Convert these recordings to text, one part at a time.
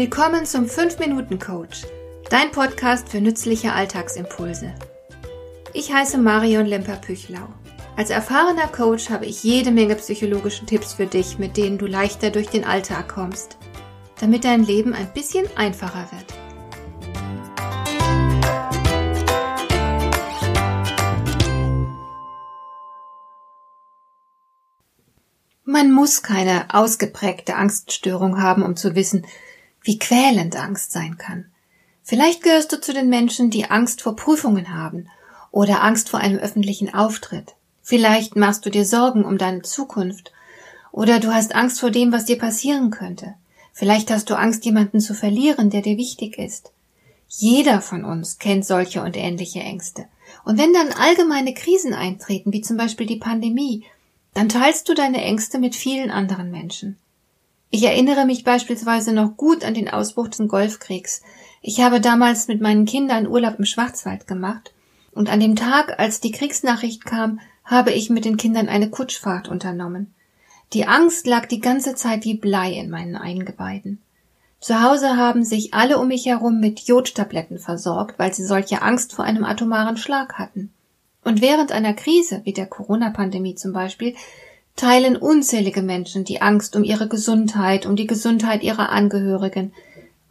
Willkommen zum 5-Minuten-Coach, dein Podcast für nützliche Alltagsimpulse. Ich heiße Marion Lemper-Püchlau. Als erfahrener Coach habe ich jede Menge psychologische Tipps für dich, mit denen du leichter durch den Alltag kommst, damit dein Leben ein bisschen einfacher wird. Man muss keine ausgeprägte Angststörung haben, um zu wissen, wie quälend Angst sein kann. Vielleicht gehörst du zu den Menschen, die Angst vor Prüfungen haben oder Angst vor einem öffentlichen Auftritt. Vielleicht machst du dir Sorgen um deine Zukunft oder du hast Angst vor dem, was dir passieren könnte. Vielleicht hast du Angst, jemanden zu verlieren, der dir wichtig ist. Jeder von uns kennt solche und ähnliche Ängste. Und wenn dann allgemeine Krisen eintreten, wie zum Beispiel die Pandemie, dann teilst du deine Ängste mit vielen anderen Menschen. Ich erinnere mich beispielsweise noch gut an den Ausbruch des Golfkriegs. Ich habe damals mit meinen Kindern Urlaub im Schwarzwald gemacht und an dem Tag, als die Kriegsnachricht kam, habe ich mit den Kindern eine Kutschfahrt unternommen. Die Angst lag die ganze Zeit wie Blei in meinen Eingeweiden. Zu Hause haben sich alle um mich herum mit Jodtabletten versorgt, weil sie solche Angst vor einem atomaren Schlag hatten. Und während einer Krise, wie der Corona-Pandemie zum Beispiel, teilen unzählige Menschen die Angst um ihre Gesundheit, um die Gesundheit ihrer Angehörigen,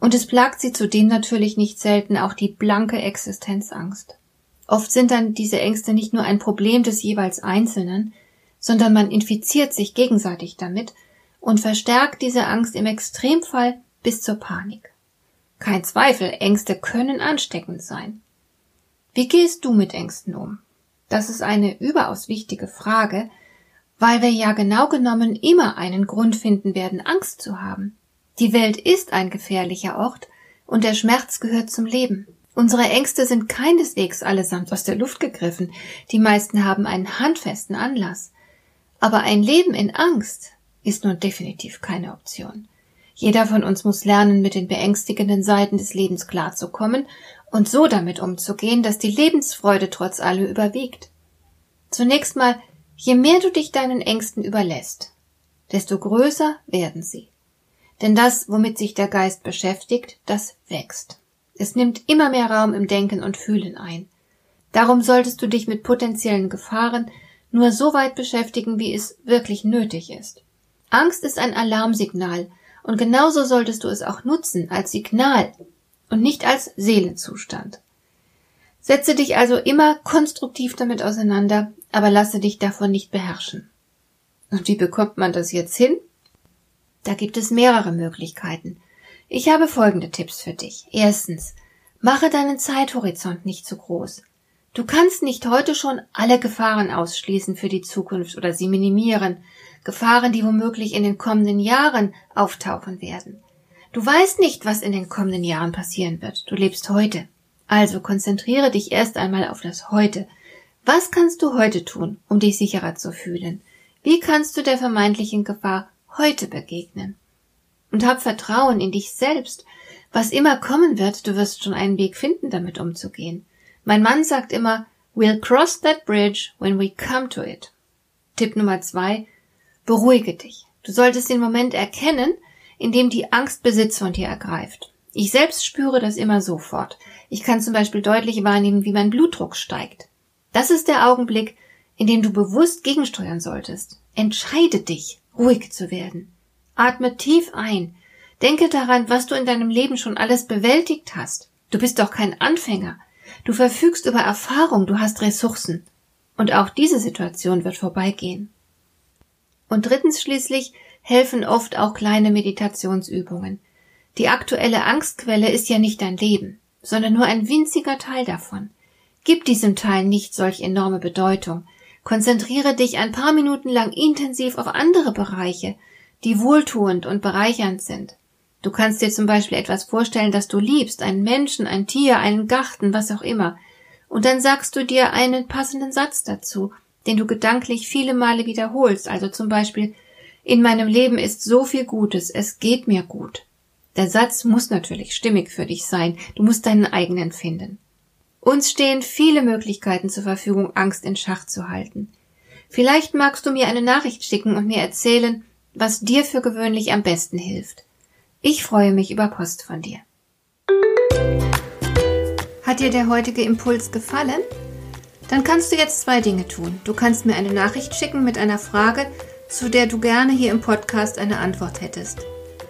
und es plagt sie zudem natürlich nicht selten auch die blanke Existenzangst. Oft sind dann diese Ängste nicht nur ein Problem des jeweils Einzelnen, sondern man infiziert sich gegenseitig damit und verstärkt diese Angst im Extremfall bis zur Panik. Kein Zweifel, Ängste können ansteckend sein. Wie gehst du mit Ängsten um? Das ist eine überaus wichtige Frage, weil wir ja genau genommen immer einen Grund finden werden, Angst zu haben. Die Welt ist ein gefährlicher Ort und der Schmerz gehört zum Leben. Unsere Ängste sind keineswegs allesamt aus der Luft gegriffen, die meisten haben einen handfesten Anlass. Aber ein Leben in Angst ist nun definitiv keine Option. Jeder von uns muss lernen, mit den beängstigenden Seiten des Lebens klarzukommen und so damit umzugehen, dass die Lebensfreude trotz allem überwiegt. Zunächst mal Je mehr du dich deinen Ängsten überlässt, desto größer werden sie. Denn das, womit sich der Geist beschäftigt, das wächst. Es nimmt immer mehr Raum im Denken und Fühlen ein. Darum solltest du dich mit potenziellen Gefahren nur so weit beschäftigen, wie es wirklich nötig ist. Angst ist ein Alarmsignal, und genauso solltest du es auch nutzen als Signal und nicht als Seelenzustand. Setze dich also immer konstruktiv damit auseinander, aber lasse dich davon nicht beherrschen. Und wie bekommt man das jetzt hin? Da gibt es mehrere Möglichkeiten. Ich habe folgende Tipps für dich. Erstens, mache deinen Zeithorizont nicht zu groß. Du kannst nicht heute schon alle Gefahren ausschließen für die Zukunft oder sie minimieren, Gefahren, die womöglich in den kommenden Jahren auftauchen werden. Du weißt nicht, was in den kommenden Jahren passieren wird. Du lebst heute. Also konzentriere dich erst einmal auf das Heute. Was kannst du heute tun, um dich sicherer zu fühlen? Wie kannst du der vermeintlichen Gefahr heute begegnen? Und hab Vertrauen in dich selbst. Was immer kommen wird, du wirst schon einen Weg finden, damit umzugehen. Mein Mann sagt immer, we'll cross that bridge when we come to it. Tipp Nummer zwei, beruhige dich. Du solltest den Moment erkennen, in dem die Angst Besitz von dir ergreift. Ich selbst spüre das immer sofort. Ich kann zum Beispiel deutlich wahrnehmen, wie mein Blutdruck steigt. Das ist der Augenblick, in dem du bewusst gegensteuern solltest. Entscheide dich, ruhig zu werden. Atme tief ein. Denke daran, was du in deinem Leben schon alles bewältigt hast. Du bist doch kein Anfänger. Du verfügst über Erfahrung, du hast Ressourcen. Und auch diese Situation wird vorbeigehen. Und drittens schließlich helfen oft auch kleine Meditationsübungen. Die aktuelle Angstquelle ist ja nicht dein Leben, sondern nur ein winziger Teil davon. Gib diesem Teil nicht solch enorme Bedeutung. Konzentriere dich ein paar Minuten lang intensiv auf andere Bereiche, die wohltuend und bereichernd sind. Du kannst dir zum Beispiel etwas vorstellen, das du liebst, einen Menschen, ein Tier, einen Garten, was auch immer. Und dann sagst du dir einen passenden Satz dazu, den du gedanklich viele Male wiederholst, also zum Beispiel In meinem Leben ist so viel Gutes, es geht mir gut. Der Satz muss natürlich stimmig für dich sein, du musst deinen eigenen finden. Uns stehen viele Möglichkeiten zur Verfügung, Angst in Schach zu halten. Vielleicht magst du mir eine Nachricht schicken und mir erzählen, was dir für gewöhnlich am besten hilft. Ich freue mich über Post von dir. Hat dir der heutige Impuls gefallen? Dann kannst du jetzt zwei Dinge tun. Du kannst mir eine Nachricht schicken mit einer Frage, zu der du gerne hier im Podcast eine Antwort hättest.